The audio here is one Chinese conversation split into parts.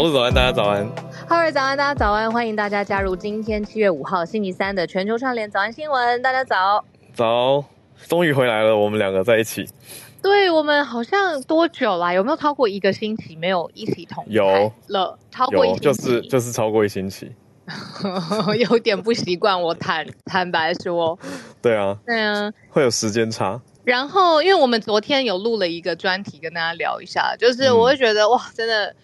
我是早安，大家早安。Hello，早安，大家早安。欢迎大家加入今天七月五号星期三的全球串联早安新闻。大家早，早，终于回来了，我们两个在一起。对，我们好像多久啦？有没有超过一个星期没有一起同有了？超过一就是就是超过一星期，有点不习惯。我坦坦白说，对啊，对啊，会有时间差。然后，因为我们昨天有录了一个专题，跟大家聊一下，就是我会觉得、嗯、哇，真的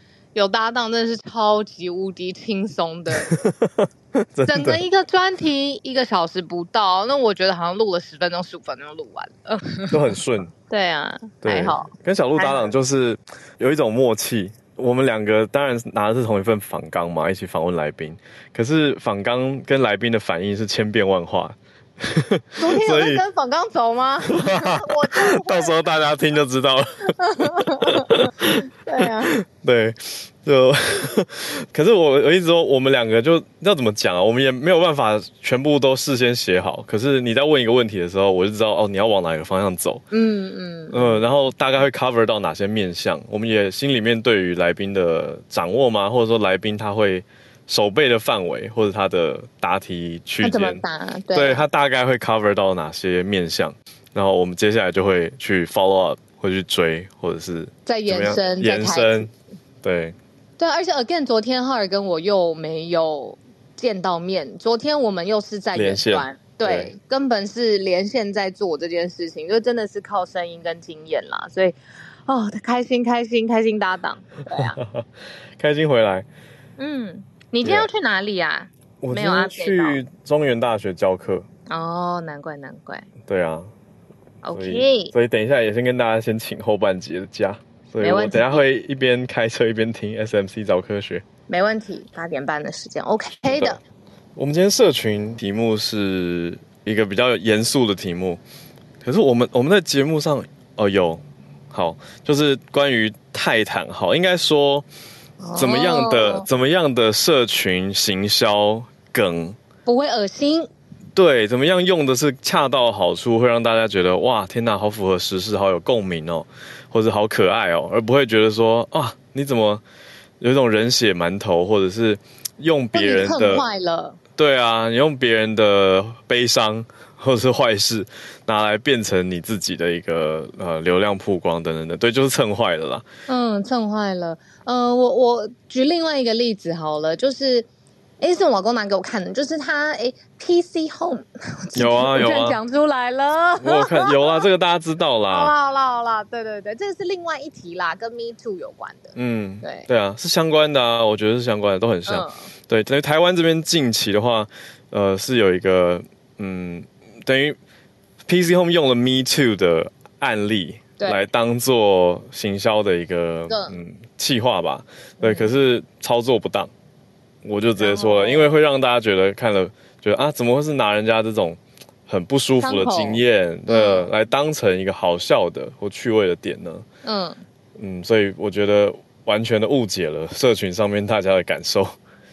有搭档，真的是超级无敌轻松的。的整个一个专题一个小时不到，那我觉得好像录了十分钟、十五分钟就录完了，都很顺。对啊，对还好。跟小鹿搭档就是有一种默契，我们两个当然拿的是同一份访纲嘛，一起访问来宾。可是访纲跟来宾的反应是千变万化。昨天有在跟访刚走吗？我到时候大家听就知道了。对啊，对，就可是我我一直说我们两个就要怎么讲啊？我们也没有办法全部都事先写好。可是你在问一个问题的时候，我就知道哦，你要往哪个方向走。嗯嗯嗯，然后大概会 cover 到哪些面向？我们也心里面对于来宾的掌握吗？或者说来宾他会。守备的范围或者他的答题区间，他怎么答？对，对他大概会 cover 到哪些面向，然后我们接下来就会去 follow up，会去追，或者是再延伸延伸。对。对，而且 again，昨天浩尔跟我又没有见到面，昨天我们又是在远端，对，对，根本是连线在做这件事情，就真的是靠声音跟经验啦，所以哦，开心开心开心搭档，对啊，开心回来，嗯。你今天要去哪里啊？我今天去中原大学教课。哦，难怪难怪。对啊。OK。所以等一下也先跟大家先请后半节的假，所以我等一下会一边开车一边听 SMC 早科学。没问题，八点半的时间 OK 的。我们今天社群题目是一个比较严肃的题目，可是我们我们在节目上哦有好，就是关于泰坦号，应该说。怎么样的、oh. 怎么样的社群行销梗不会恶心？对，怎么样用的是恰到好处，会让大家觉得哇，天哪，好符合时事，好有共鸣哦，或者好可爱哦，而不会觉得说啊，你怎么有一种人血馒头，或者是用别人的坏了？对啊，你用别人的悲伤。或者是坏事拿来变成你自己的一个呃流量曝光等等的，对，就是蹭坏了啦。嗯，蹭坏了。嗯、呃，我我举另外一个例子好了，就是，哎，是我老公拿给我看的，就是他哎，PC Home 有啊有啊，讲出来了。我有看有啊，这个大家知道啦。好啦好啦好啦，对对对，这个是另外一题啦，跟 Me Too 有关的。嗯，对对啊，是相关的啊，我觉得是相关的，都很像。嗯、对，在台湾这边近期的话，呃，是有一个嗯。等于 PC Home 用了 Me Too 的案例来当做行销的一个嗯企划吧，对，可是操作不当，我就直接说了，因为会让大家觉得看了觉得啊，怎么会是拿人家这种很不舒服的经验，对，来当成一个好笑的或趣味的点呢？嗯。嗯，所以我觉得完全的误解了社群上面大家的感受，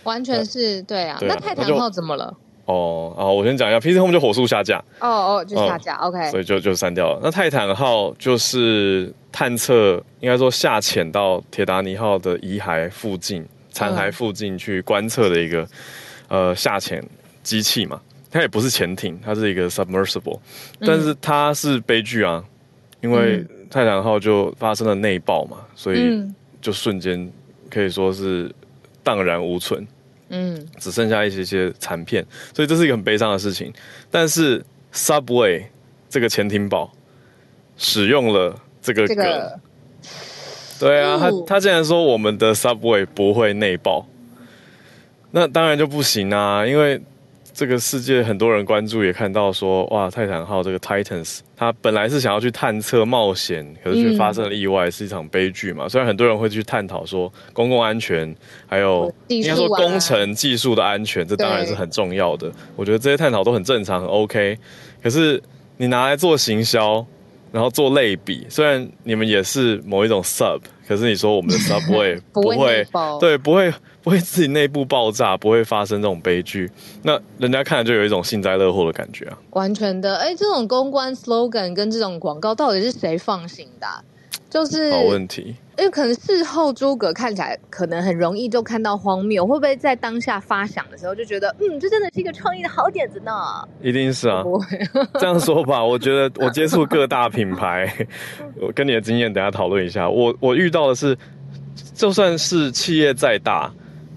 完全是对啊。那泰坦号怎么了？哦，啊，我先讲一下，PC Home 就火速下架。哦哦，就下架、哦、，OK。所以就就删掉了。那泰坦号就是探测，应该说下潜到铁达尼号的遗骸附近、残骸附近去观测的一个、嗯、呃下潜机器嘛。它也不是潜艇，它是一个 submersible，但是它是悲剧啊，因为泰坦号就发生了内爆嘛，所以就瞬间可以说是荡然无存。嗯，只剩下一些些残片，所以这是一个很悲伤的事情。但是 Subway 这个潜艇堡使用了这个梗，这个、对啊，他他竟然说我们的 Subway 不会内爆，那当然就不行啊，因为。这个世界很多人关注，也看到说，哇，泰坦号这个 Titans，它本来是想要去探测冒险，可是却发生了意外，嗯、是一场悲剧嘛。虽然很多人会去探讨说公共安全，还有应该说工程技术的安全，这当然是很重要的。我觉得这些探讨都很正常，很 OK。可是你拿来做行销，然后做类比，虽然你们也是某一种 sub，可是你说我们的 subway 不会，不会对，不会。不会自己内部爆炸，不会发生这种悲剧，那人家看了就有一种幸灾乐祸的感觉啊！完全的，哎，这种公关 slogan 跟这种广告到底是谁放行的啊？就是好问题。因为可能事后诸葛看起来可能很容易就看到荒谬，会不会在当下发想的时候就觉得，嗯，这真的是一个创意的好点子呢？一定是啊，这样说吧，我觉得我接触各大品牌，我跟你的经验等下讨论一下。我我遇到的是，就算是企业再大，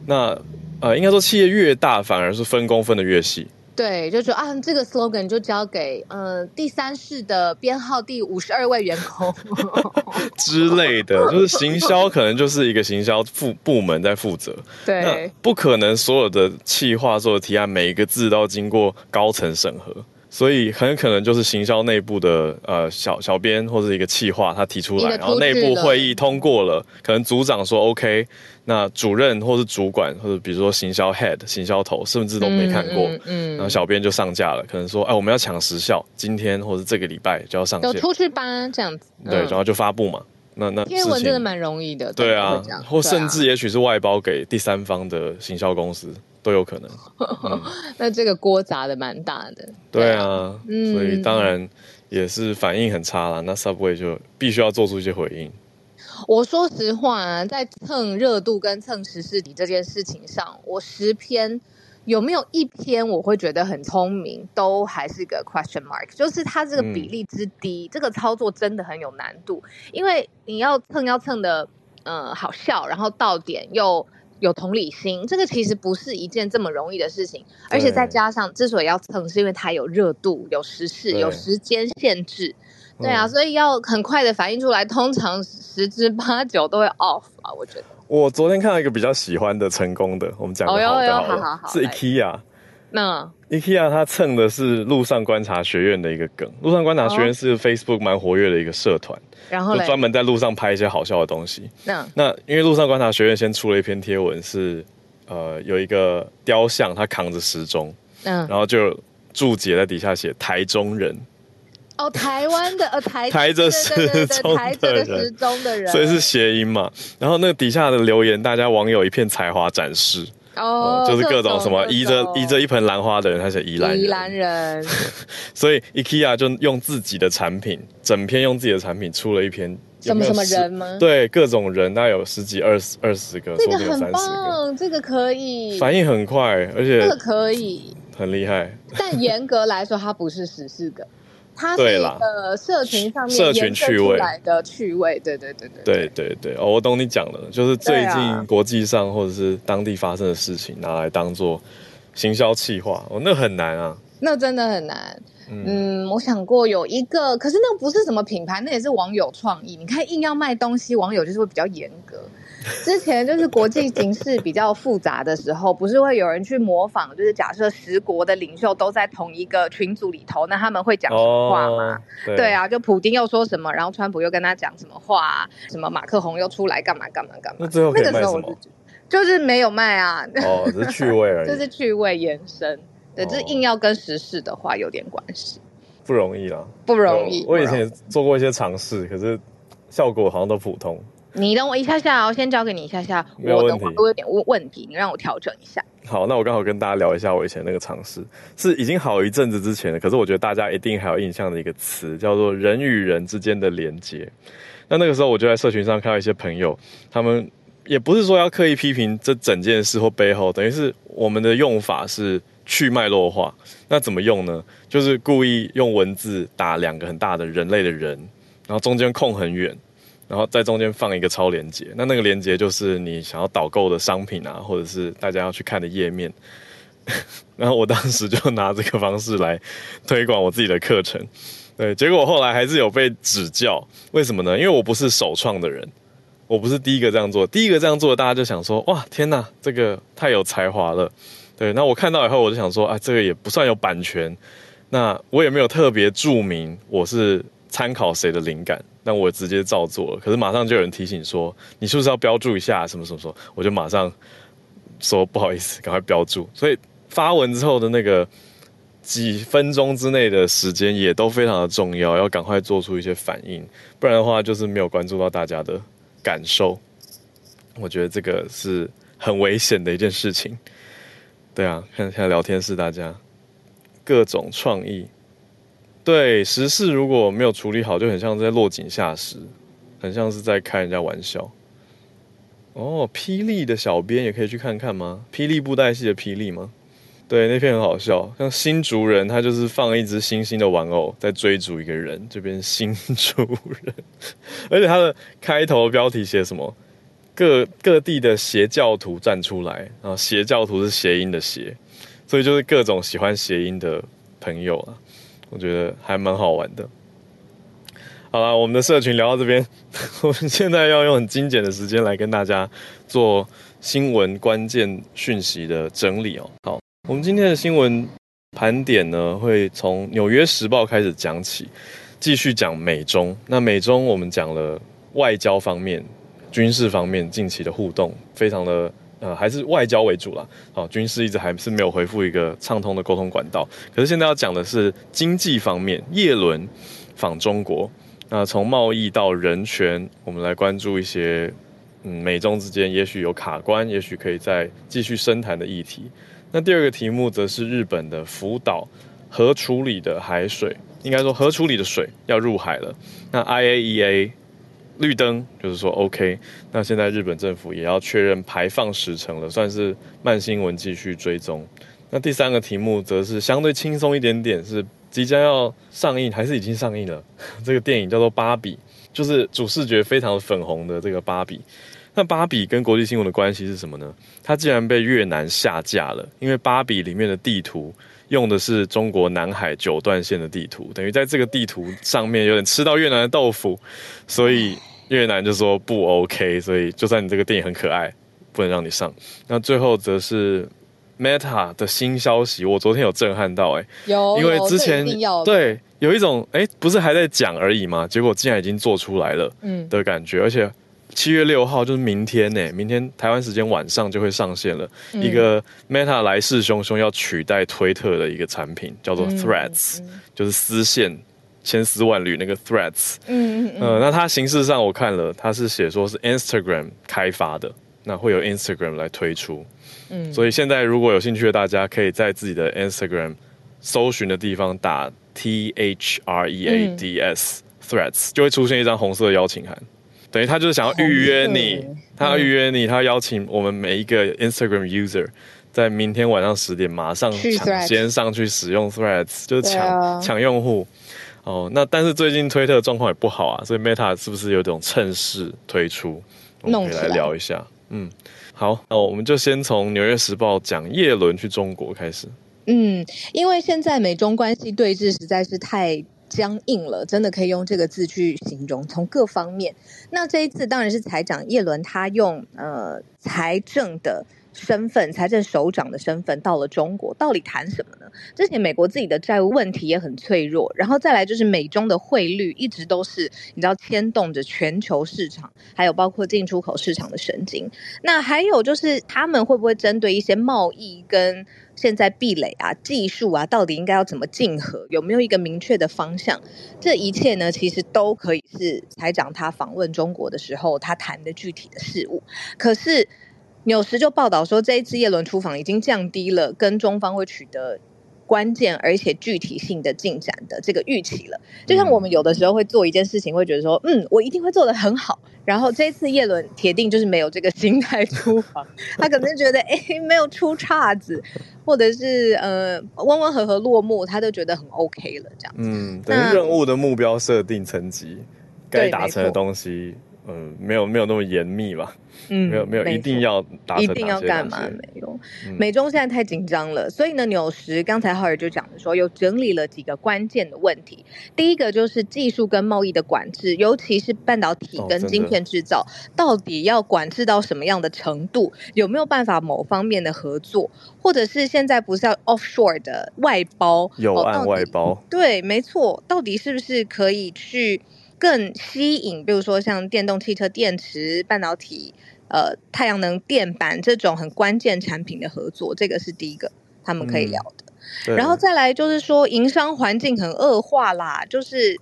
那呃，应该说企业越大，反而是分工分的越细。对，就说啊，这个 slogan 就交给呃第三世的编号第五十二位员工 之类的，就是行销可能就是一个行销部部门在负责。对，不可能所有的企划、所有的提案，每一个字都要经过高层审核。所以很可能就是行销内部的呃小小编或者一个企划他提出来，然后内部会议通过了，可能组长说 OK，那主任或是主管或者比如说行销 head 行销头甚至都没看过，嗯，嗯，然后小编就上架了，可能说哎我们要抢时效，今天或者这个礼拜就要上线，就出去吧这样子，嗯、对，然后就发布嘛，那那天文真的蛮容易的，对啊，或甚至也许是外包给第三方的行销公司。都有可能，嗯、那这个锅砸的蛮大的。对啊，嗯、所以当然也是反应很差啦。那 Subway 就必须要做出一些回应。我说实话啊，在蹭热度跟蹭时事底这件事情上，我十篇有没有一篇我会觉得很聪明，都还是个 question mark。就是它这个比例之低，嗯、这个操作真的很有难度，因为你要蹭要蹭的，呃，好笑，然后到点又。有同理心，这个其实不是一件这么容易的事情，而且再加上之所以要蹭，是因为它有热度、有时事、有时间限制，对啊，所以要很快的反应出来，通常十之八九都会 off 啊，我觉得。我昨天看到一个比较喜欢的成功的，我们讲的好的好了，好好好，是 IKEA。那 IKEA 它蹭的是路上观察学院的一个梗，路上观察学院是 Facebook 蛮活跃的一个社团。然后就专门在路上拍一些好笑的东西。那那因为路上观察学院先出了一篇贴文是，是呃有一个雕像，他扛着时钟，嗯，然后就注解在底下写台中人。哦，台湾的呃台 抬着时钟抬着时钟的人，所以是谐音嘛。然后那个底下的留言，大家网友一片才华展示。哦、嗯，就是各种什么依着移着一盆兰花的人，他写宜兰人，宜兰人，所以 IKEA 就用自己的产品，整篇用自己的产品出了一篇什么什么人吗？对，各种人，大概有十几、二十、二十个，这个很棒，这个可以，反应很快，而且这个可以，很厉害。但严格来说，它不是十四个。它是一个社群上面社群趣味来的趣味，对对对对对对对哦，我懂你讲的，就是最近国际上或者是当地发生的事情拿来当做行销企划，哦，那很难啊，那真的很难。嗯，嗯，我想过有一个，可是那个不是什么品牌，那也是网友创意。你看硬要卖东西，网友就是会比较严格。之前就是国际形势比较复杂的时候，不是会有人去模仿？就是假设十国的领袖都在同一个群组里头，那他们会讲什么话吗？哦、对，对啊，就普丁又说什么，然后川普又跟他讲什么话，什么马克宏又出来干嘛干嘛干嘛？那最后可以卖什么？就是没有卖啊。哦，只是趣味而已。就是趣味延伸，对，就是硬要跟时事的话有点关系。不容易啊，不容易。我以前也做过一些尝试，可是效果好像都普通。你等我一下下，我先交给你一下下。我的话都有点问问题，你让我调整一下。好，那我刚好跟大家聊一下我以前那个尝试，是已经好一阵子之前的，可是我觉得大家一定还有印象的一个词，叫做人与人之间的连接。那那个时候我就在社群上看到一些朋友，他们也不是说要刻意批评这整件事或背后，等于是我们的用法是去脉络化。那怎么用呢？就是故意用文字打两个很大的人类的人，然后中间空很远。然后在中间放一个超连接，那那个连接就是你想要导购的商品啊，或者是大家要去看的页面。然后我当时就拿这个方式来推广我自己的课程，对，结果后来还是有被指教。为什么呢？因为我不是首创的人，我不是第一个这样做，第一个这样做大家就想说，哇，天哪，这个太有才华了。对，那我看到以后我就想说，啊，这个也不算有版权，那我也没有特别注明我是参考谁的灵感。那我直接照做了，可是马上就有人提醒说，你是不是要标注一下什么什么什么？我就马上说不好意思，赶快标注。所以发文之后的那个几分钟之内的时间也都非常的重要，要赶快做出一些反应，不然的话就是没有关注到大家的感受。我觉得这个是很危险的一件事情。对啊，看现在聊天室大家各种创意。对时事如果没有处理好，就很像在落井下石。很像是在开人家玩笑。哦，霹雳的小编也可以去看看吗？霹雳布袋戏的霹雳吗？对，那篇很好笑，像新竹人，他就是放一只星星的玩偶在追逐一个人，这边新竹人，而且他的开头标题写什么？各各地的邪教徒站出来，然后邪教徒是谐音的邪，所以就是各种喜欢谐音的朋友啊，我觉得还蛮好玩的。好了，我们的社群聊到这边，我们现在要用很精简的时间来跟大家做新闻关键讯息的整理哦。好。我们今天的新闻盘点呢，会从《纽约时报》开始讲起，继续讲美中。那美中我们讲了外交方面、军事方面近期的互动，非常的呃，还是外交为主啦。好，军事一直还是没有恢复一个畅通的沟通管道。可是现在要讲的是经济方面，叶伦访中国。那从贸易到人权，我们来关注一些嗯，美中之间也许有卡关，也许可以再继续深谈的议题。那第二个题目则是日本的福岛核处理的海水，应该说核处理的水要入海了。那 IAEA 绿灯，就是说 OK。那现在日本政府也要确认排放时程了，算是慢新闻继续追踪。那第三个题目则是相对轻松一点点，是即将要上映还是已经上映了？这个电影叫做《芭比》，就是主视觉非常粉红的这个芭比。那芭比跟国际新闻的关系是什么呢？它竟然被越南下架了，因为芭比里面的地图用的是中国南海九段线的地图，等于在这个地图上面有点吃到越南的豆腐，所以越南就说不 OK，所以就算你这个电影很可爱，不能让你上。那最后则是 Meta 的新消息，我昨天有震撼到、欸，哎，有，因为之前对有一种哎、欸，不是还在讲而已吗？结果竟然已经做出来了，嗯的感觉，而且。七月六号就是明天呢，明天台湾时间晚上就会上线了。嗯、一个 Meta 来势汹汹要取代推特的一个产品，叫做 Threads，、嗯、就是丝线千丝万缕那个 Threads。嗯嗯嗯。呃，那它形式上我看了，它是写说是 Instagram 开发的，那会有 Instagram 来推出。嗯。所以现在如果有兴趣的大家，可以在自己的 Instagram 搜寻的地方打 T H R E A D S、嗯、Threads，就会出现一张红色的邀请函。等于他就是想要预约你，他要预约你，他要邀请我们每一个 Instagram user 在明天晚上十点马上抢先上去使用 Threads，就是抢抢用户。哦，那但是最近推特的状况也不好啊，所以 Meta 是不是有种趁势推出？我们可以来聊一下。嗯，好，那我们就先从《纽约时报》讲叶伦去中国开始。嗯，因为现在美中关系对峙实在是太。僵硬了，真的可以用这个字去形容。从各方面，那这一次当然是财长叶伦，他用呃财政的身份，财政首长的身份到了中国，到底谈什么呢？之前美国自己的债务问题也很脆弱，然后再来就是美中的汇率一直都是你知道牵动着全球市场，还有包括进出口市场的神经。那还有就是他们会不会针对一些贸易跟现在壁垒啊、技术啊，到底应该要怎么竞合？有没有一个明确的方向？这一切呢，其实都可以是财长他访问中国的时候他谈的具体的事物。可是纽时就报道说，这一次叶伦出访已经降低了跟中方会取得。关键而且具体性的进展的这个预期了，就像我们有的时候会做一件事情，会觉得说，嗯，我一定会做得很好。然后这一次叶伦铁定就是没有这个心态出访，他可能觉得哎，没有出岔子，或者是呃温温和和落幕，他都觉得很 OK 了这样子。嗯，等于任务的目标设定层级，该达成的东西。嗯，没有没有那么严密吧？嗯，没有没有一定要达成一定要干嘛？没有，嗯、美中现在太紧张了，所以呢，纽时刚才浩尔就讲的说，有整理了几个关键的问题。第一个就是技术跟贸易的管制，尤其是半导体跟晶片制造，哦、到底要管制到什么样的程度？有没有办法某方面的合作，或者是现在不是要 offshore 的外包？有按外包？哦、对，没错，到底是不是可以去？更吸引，比如说像电动汽车电池、半导体、呃太阳能电板这种很关键产品的合作，这个是第一个他们可以聊的。嗯、然后再来就是说，营商环境很恶化啦，就是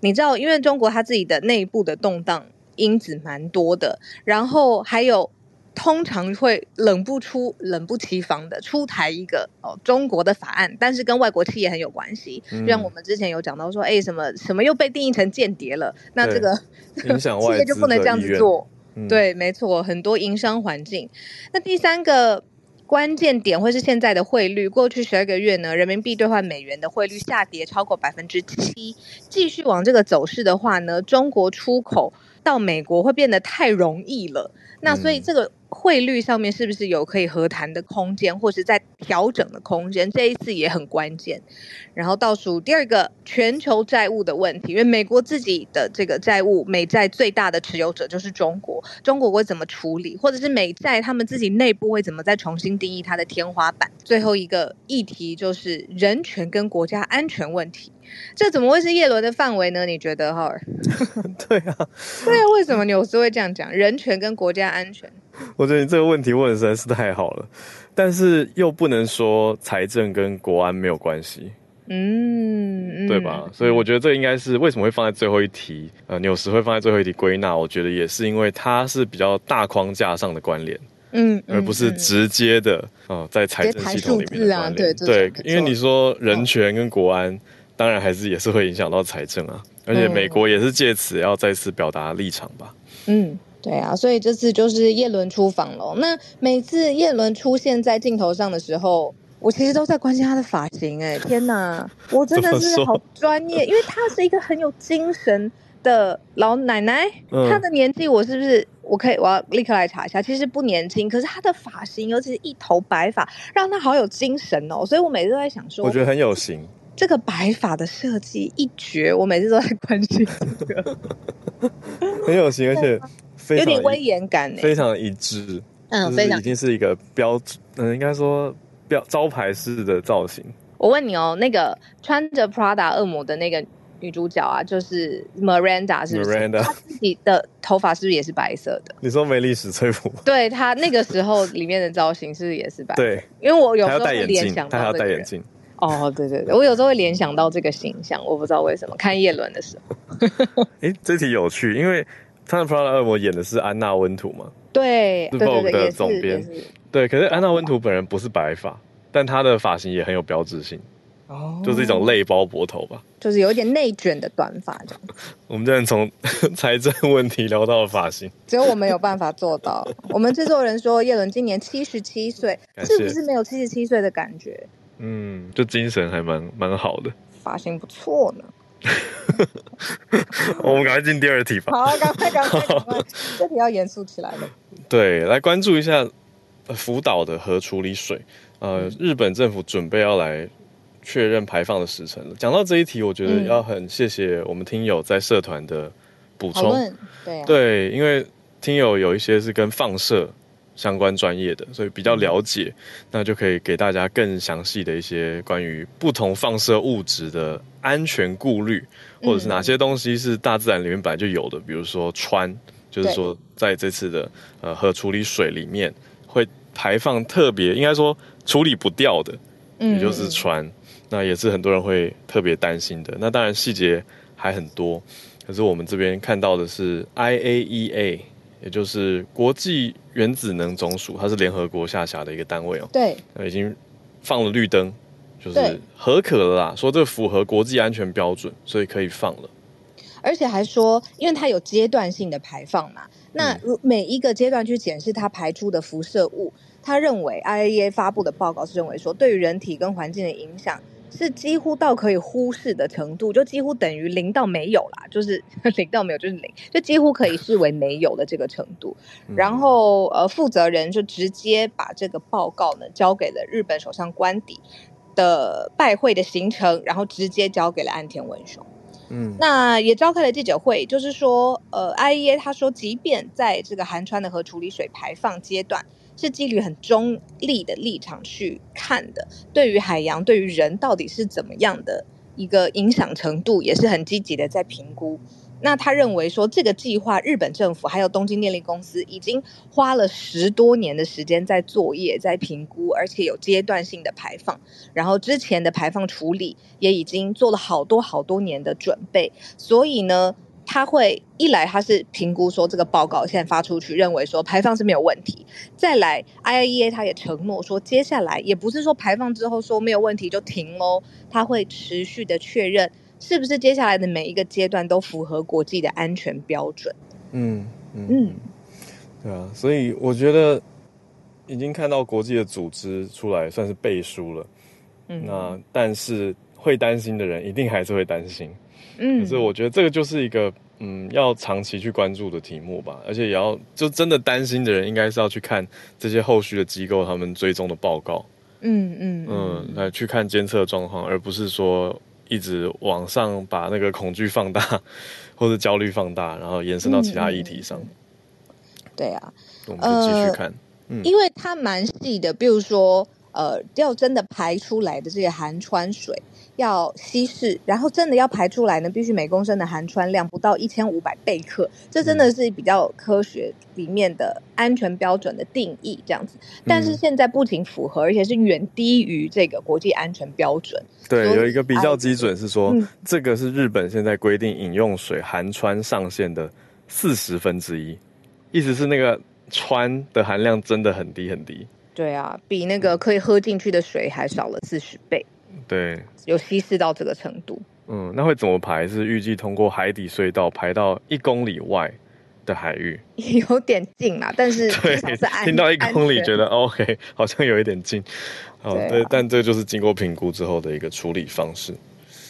你知道，因为中国它自己的内部的动荡因子蛮多的，然后还有通常会冷不出、冷不其防的出台一个哦中国的法案，但是跟外国企业很有关系。嗯、就像我们之前有讲到说，哎，什么什么又被定义成间谍了，那这个 企业就不能这样子做。嗯、对，没错，很多营商环境。那第三个关键点会是现在的汇率，过去十二个月呢，人民币兑换美元的汇率下跌超过百分之七，继续往这个走势的话呢，中国出口到美国会变得太容易了。那所以这个汇率上面是不是有可以和谈的空间，或是在调整的空间？这一次也很关键。然后倒数第二个，全球债务的问题，因为美国自己的这个债务，美债最大的持有者就是中国，中国会怎么处理，或者是美债他们自己内部会怎么再重新定义它的天花板？最后一个议题就是人权跟国家安全问题。这怎么会是叶伦的范围呢？你觉得哈尔？对啊，对啊，为什么纽斯会这样讲？人权跟国家安全？我觉得你这个问题问的实在是太好了，但是又不能说财政跟国安没有关系，嗯，对吧？所以我觉得这应该是为什么会放在最后一题？呃，纽时会放在最后一题归纳，我觉得也是因为它是比较大框架上的关联，嗯，而不是直接的啊、呃，在财政系统里面的关联。对，因为你说人权跟国安。当然还是也是会影响到财政啊，而且美国也是借此要再次表达立场吧。嗯，对啊，所以这次就是叶伦出访了。那每次叶伦出现在镜头上的时候，我其实都在关心他的发型。哎，天哪，我真的是好专业，因为他是一个很有精神的老奶奶。她的年纪我是不是我可以我要立刻来查一下？其实不年轻，可是她的发型，尤其是一头白发，让她好有精神哦。所以我每次都在想说，我觉得很有型。这个白发的设计一绝，我每次都在关心这个，很有型，而且非常有点威严感，非常一致，嗯，非常已经是一个标志，嗯，应该说标招牌式的造型。我问你哦，那个穿着 Prada 恶魔的那个女主角啊，就是 Miranda，是不是？Miranda，她自己的头发是不是也是白色的？你说梅丽史翠普？对，她那个时候里面的造型是不是也是白？对，因为我有时候会联想到她要戴眼镜。哦，对对对，我有时候会联想到这个形象，我不知道为什么。看叶伦的时候，哎，这题有趣，因为他的《p r a d a 恶魔》演的是安娜温图嘛？对，是 Vogue 的总编。对，可是安娜温图本人不是白发，但她的发型也很有标志性，哦，就是一种类包脖头吧，就是有一点内卷的短发这样。我们这样从 财政问题聊到了发型，只有我们有办法做到。我们制作人说叶伦今年七十七岁，是不是没有七十七岁的感觉？嗯，就精神还蛮蛮好的，发型不错呢。我们赶快进第二题吧。好，赶快赶快赶快，这题要严肃起来了。对，来关注一下福岛的核处理水。呃，日本政府准备要来确认排放的时程了。讲到这一题，我觉得要很谢谢我们听友在社团的补充。对、啊、对，因为听友有一些是跟放射。相关专业的，所以比较了解，那就可以给大家更详细的一些关于不同放射物质的安全顾虑，或者是哪些东西是大自然里面本来就有的，比如说氚，就是说在这次的呃核处理水里面会排放特别应该说处理不掉的，也就是氚，那也是很多人会特别担心的。那当然细节还很多，可是我们这边看到的是 IAEA。也就是国际原子能总署，它是联合国下辖的一个单位哦。对，已经放了绿灯，就是核可了啦，说这符合国际安全标准，所以可以放了。而且还说，因为它有阶段性的排放嘛，那如每一个阶段去检视它排出的辐射物，他认为 IAEA 发布的报告是认为说，对于人体跟环境的影响。是几乎到可以忽视的程度，就几乎等于零到没有啦，就是 零到没有就是零，就几乎可以视为没有的这个程度。然后呃，负责人就直接把这个报告呢交给了日本首相官邸的拜会的行程，然后直接交给了岸田文雄。嗯，那也召开了记者会，就是说呃，IAEA 他说，即便在这个含氚的核处理水排放阶段。是基于很中立的立场去看的，对于海洋、对于人到底是怎么样的一个影响程度，也是很积极的在评估。那他认为说，这个计划，日本政府还有东京电力公司已经花了十多年的时间在作业、在评估，而且有阶段性的排放，然后之前的排放处理也已经做了好多好多年的准备，所以呢。他会一来他是评估说这个报告现在发出去，认为说排放是没有问题。再来，IAEA 他也承诺说，接下来也不是说排放之后说没有问题就停哦，他会持续的确认是不是接下来的每一个阶段都符合国际的安全标准。嗯嗯嗯，对啊，所以我觉得已经看到国际的组织出来算是背书了。嗯，那但是会担心的人一定还是会担心。嗯，可是我觉得这个就是一个嗯，要长期去关注的题目吧，而且也要就真的担心的人，应该是要去看这些后续的机构他们追踪的报告，嗯嗯嗯，来去看监测状况，而不是说一直往上把那个恐惧放大 或者焦虑放大，然后延伸到其他议题上。嗯、对啊，我们就继续看，呃、嗯，因为它蛮细的，比如说呃，要真的排出来的这些含氚水。要稀释，然后真的要排出来呢，必须每公升的含氚量不到一千五百贝克，这真的是比较科学里面的安全标准的定义这样子。但是现在不仅符合，而且是远低于这个国际安全标准。对，有一个比较基准是说，嗯、这个是日本现在规定饮用水含氚上限的四十分之一，意思是那个氚的含量真的很低很低。对啊，比那个可以喝进去的水还少了四十倍。对，有稀释到这个程度。嗯，那会怎么排？是预计通过海底隧道排到一公里外的海域，有点近啦。但是 对，听到一公里觉得 OK，好像有一点近。好，对，对，但这就是经过评估之后的一个处理方式。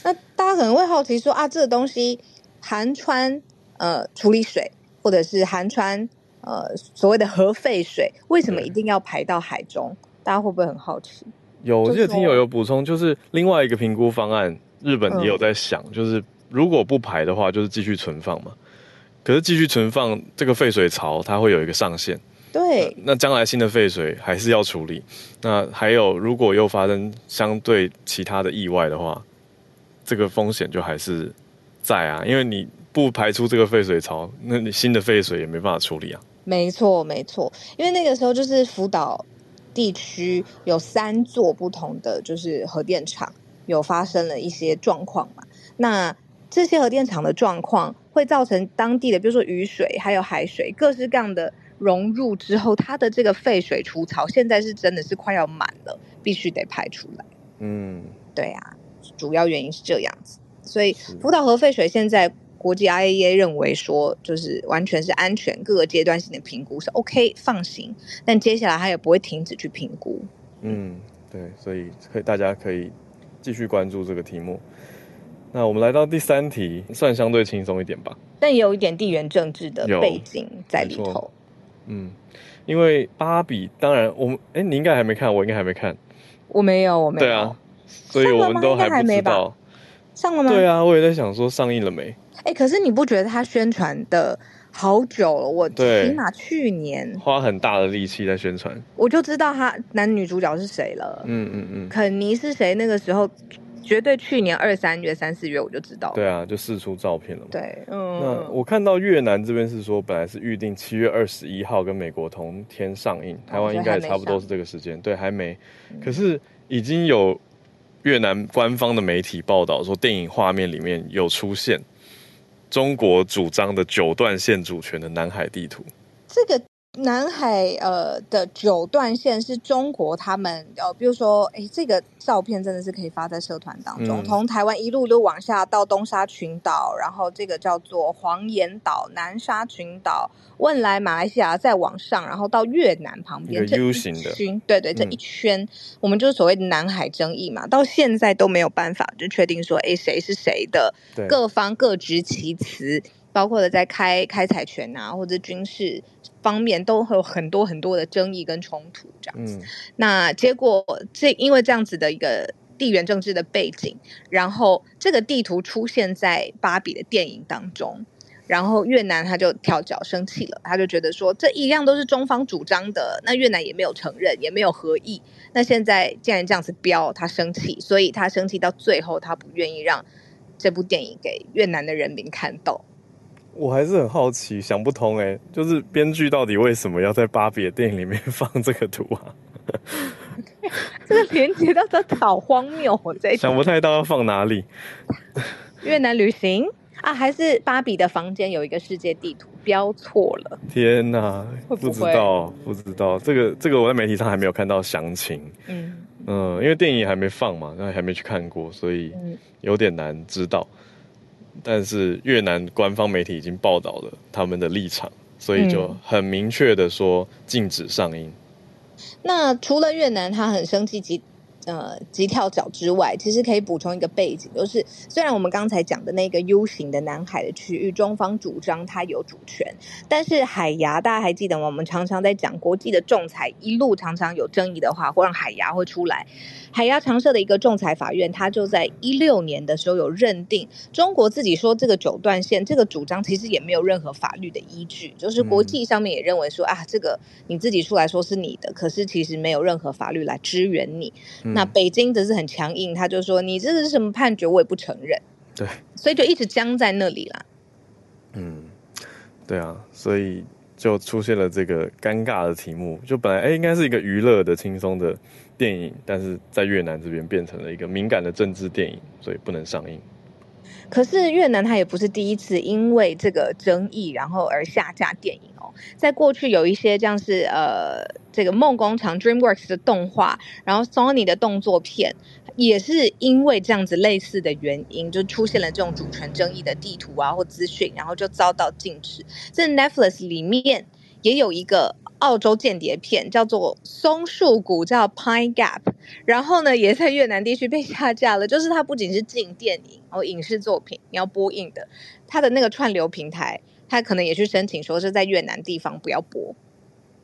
那大家可能会好奇说啊，这个东西含川呃处理水，或者是含川呃所谓的核废水，为什么一定要排到海中？大家会不会很好奇？有，我记得听友有补充，就是另外一个评估方案，日本也有在想，嗯、就是如果不排的话，就是继续存放嘛。可是继续存放这个废水槽，它会有一个上限。对，那将来新的废水还是要处理。那还有，如果又发生相对其他的意外的话，这个风险就还是在啊，因为你不排出这个废水槽，那你新的废水也没办法处理啊。没错，没错，因为那个时候就是福岛。地区有三座不同的就是核电厂有发生了一些状况嘛，那这些核电厂的状况会造成当地的，比如说雨水还有海水各式各样的融入之后，它的这个废水储槽现在是真的是快要满了，必须得排出来。嗯，对啊，主要原因是这样子，所以福岛核废水现在。国际 IAEA 认为说，就是完全是安全，各个阶段性的评估是 OK 放行，但接下来它也不会停止去评估。嗯，对，所以可以大家可以继续关注这个题目。那我们来到第三题，算相对轻松一点吧，但也有一点地缘政治的背景在里头。嗯，因为芭比，当然我们，哎，你应该还没看，我应该还没看，我没有，我没有。对啊，所以我们都还不知道上了吗？对啊，我也在想说上映了没。哎，可是你不觉得他宣传的好久了？我起码去年花很大的力气在宣传，我就知道他男女主角是谁了。嗯嗯嗯，肯尼是谁？那个时候绝对去年二三月、三四月我就知道。对啊，就试出照片了嘛。对，嗯。那我看到越南这边是说，本来是预定七月二十一号跟美国同天上映，台湾应该也差不多是这个时间。对，还没。可是已经有越南官方的媒体报道说，电影画面里面有出现。中国主张的九段线主权的南海地图，这个南海呃的九段线是中国他们呃，比如说，哎，这个照片真的是可以发在社团当中。从、嗯、台湾一路都往下到东沙群岛，然后这个叫做黄岩岛、南沙群岛、汶莱、马来西亚，再往上，然后到越南旁边，U 型的，对对，这一圈，嗯、我们就是所谓的南海争议嘛，到现在都没有办法就确定说，哎，谁是谁的，各方各执其词，包括了在开开采权啊，或者军事。方面都会有很多很多的争议跟冲突，这样子。嗯、那结果这因为这样子的一个地缘政治的背景，然后这个地图出现在芭比的电影当中，然后越南他就跳脚生气了，他就觉得说这一样都是中方主张的，那越南也没有承认，也没有合意。那现在既然这样子标，他生气，所以他生气到最后，他不愿意让这部电影给越南的人民看到。我还是很好奇，想不通哎，就是编剧到底为什么要在芭比的电影里面放这个图啊？这个连接到这好荒谬，我在想不太到要放哪里。越南旅行啊，还是芭比的房间有一个世界地图标错了？天哪，不知道，不知道这个这个我在媒体上还没有看到详情。嗯嗯、呃，因为电影还没放嘛，那还没去看过，所以有点难知道。但是越南官方媒体已经报道了他们的立场，所以就很明确的说禁止上映。那除了越南，他很生气及。呃，急跳脚之外，其实可以补充一个背景，就是虽然我们刚才讲的那个 U 型的南海的区域，中方主张它有主权，但是海牙大家还记得吗？我们常常在讲国际的仲裁，一路常常有争议的话，会让海牙会出来。海牙常设的一个仲裁法院，它就在一六年的时候有认定，中国自己说这个九段线这个主张其实也没有任何法律的依据，就是国际上面也认为说、嗯、啊，这个你自己出来说是你的，可是其实没有任何法律来支援你。嗯那北京则是很强硬，他就说：“你这个是什么判决？我也不承认。”对，所以就一直僵在那里啦。嗯，对啊，所以就出现了这个尴尬的题目。就本来哎，应该是一个娱乐的、轻松的电影，但是在越南这边变成了一个敏感的政治电影，所以不能上映。可是越南它也不是第一次因为这个争议，然后而下架电影哦。在过去有一些像是呃这个梦工厂 DreamWorks 的动画，然后 Sony 的动作片，也是因为这样子类似的原因，就出现了这种主权争议的地图啊或资讯，然后就遭到禁止。这 Netflix 里面也有一个。澳洲间谍片叫做《松树谷》，叫 Pine Gap，然后呢，也在越南地区被下架了。就是它不仅是禁电影哦，影视作品你要播映的，它的那个串流平台，它可能也去申请说是在越南地方不要播。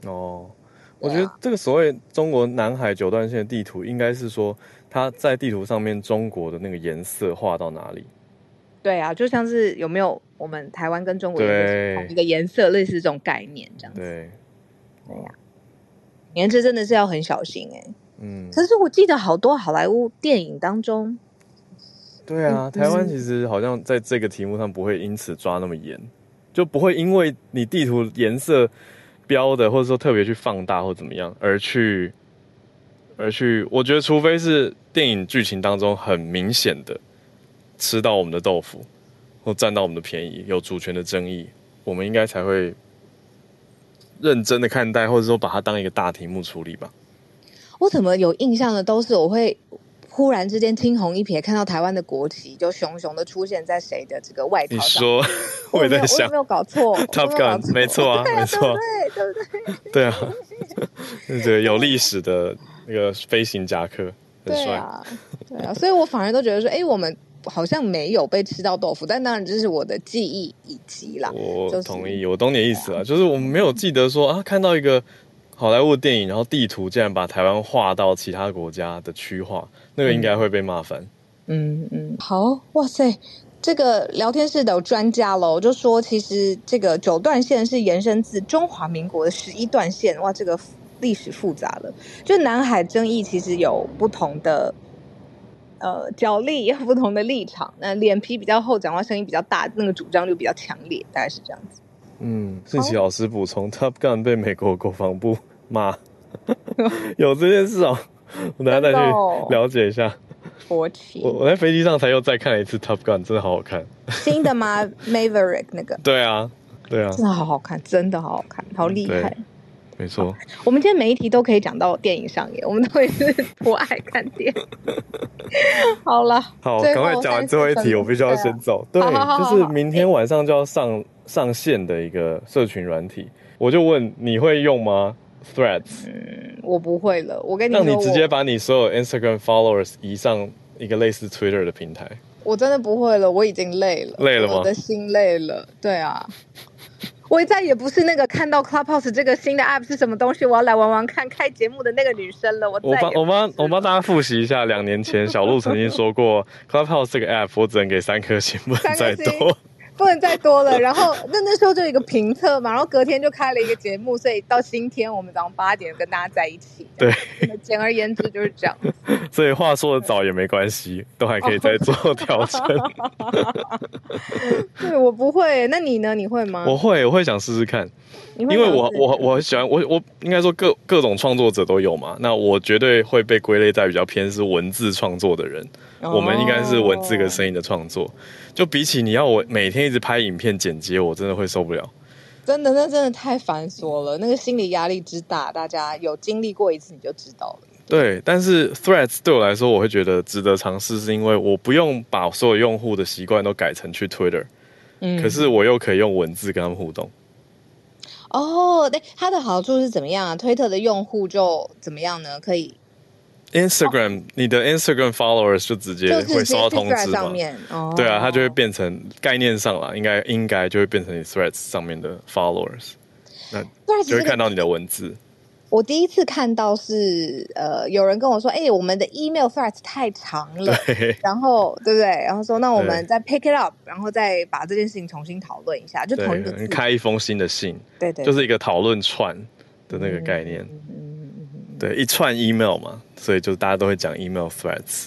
哦，我觉得这个所谓中国南海九段线的地图，应该是说它在地图上面中国的那个颜色画到哪里？对啊，就像是有没有我们台湾跟中国的同一个颜色，类似这种概念这样子。对。对呀，你看这真的是要很小心哎。嗯，可是我记得好多好莱坞电影当中，对啊，台湾其实好像在这个题目上不会因此抓那么严，就不会因为你地图颜色标的，或者说特别去放大或怎么样而去而去。我觉得，除非是电影剧情当中很明显的吃到我们的豆腐，或占到我们的便宜，有主权的争议，我们应该才会。认真的看待，或者说把它当一个大题目处理吧。我怎么有印象的都是我会忽然之间惊鸿一瞥，看到台湾的国旗就熊熊的出现在谁的这个外套上。你说，我也在想，没有搞错？Top Gun，没错啊，没错，对对对，对啊，那个有历史的那个飞行夹克，很帅啊，对啊，所以我反而都觉得说，哎，我们。好像没有被吃到豆腐，但当然这是我的记忆以及啦。我同意，我懂你的意思啊，就是我们没有记得说啊，看到一个好莱坞电影，然后地图竟然把台湾划到其他国家的区划，那个应该会被骂翻。嗯嗯，好，哇塞，这个聊天室的有专家喽，就说其实这个九段线是延伸自中华民国的十一段线，哇，这个历史复杂了。就南海争议其实有不同的。呃，角力也有不同的立场，那脸皮比较厚，讲话声音比较大，那个主张就比较强烈，大概是这样子。嗯，信奇老师补充，Top Gun 被美国国防部骂，有这件事哦，我等下再去了解一下。我我在飞机上才又再看了一次 Top Gun，真的好好看。新的吗？Maverick 那个？对啊，对啊，真的好好看，真的好好看，好厉害。没错，我们今天每一题都可以讲到电影上演，我们都也是不爱看电影。好了，好，赶快讲完最后一题，我必须要先走。对，就是明天晚上就要上上线的一个社群软体，我就问你会用吗？Threads，嗯，我不会了。我跟你说，让你直接把你所有 Instagram followers 移上一个类似 Twitter 的平台。我真的不会了，我已经累了，累了吗？我的心累了。对啊。我再也不是那个看到 Clubhouse 这个新的 app 是什么东西，我要来玩玩看开节目的那个女生了。我我帮我帮我帮大家复习一下，两年前小鹿曾经说过 Clubhouse 这个 app 我只能给三颗星，不能再多。不能再多了，然后那那时候就有一个评测嘛，然后隔天就开了一个节目，所以到今天我们早上八点跟大家在一起。对，简而言之就是这样。所以话说的早也没关系，都还可以再做调整。对，我不会，那你呢？你会吗？我会，我会想试试看，因为我我我很喜欢我我应该说各各种创作者都有嘛，那我绝对会被归类在比较偏是文字创作的人，我们应该是文字跟声音的创作。就比起你要我每天一直拍影片剪接，我真的会受不了。真的，那真的太繁琐了，那个心理压力之大，大家有经历过一次你就知道了。对，但是 Threads 对我来说，我会觉得值得尝试，是因为我不用把所有用户的习惯都改成去 Twitter，嗯，可是我又可以用文字跟他们互动。哦，对，它的好处是怎么样啊？推特的用户就怎么样呢？可以。Instagram，、哦、你的 Instagram followers 就直接会收到通知嘛？哦、对啊，它就会变成概念上了，应该应该就会变成你 Threads 上面的 followers，那就会看到你的文字。我第一次看到是呃，有人跟我说：“哎、欸，我们的 email Threads 太长了。”然后对不对？然后说：“那我们再 pick it up，然后再把这件事情重新讨论一下，就同一个字开一封新的信，对，对对，就是一个讨论串的那个概念。对，一串 email 嘛。”所以就大家都会讲 email threads，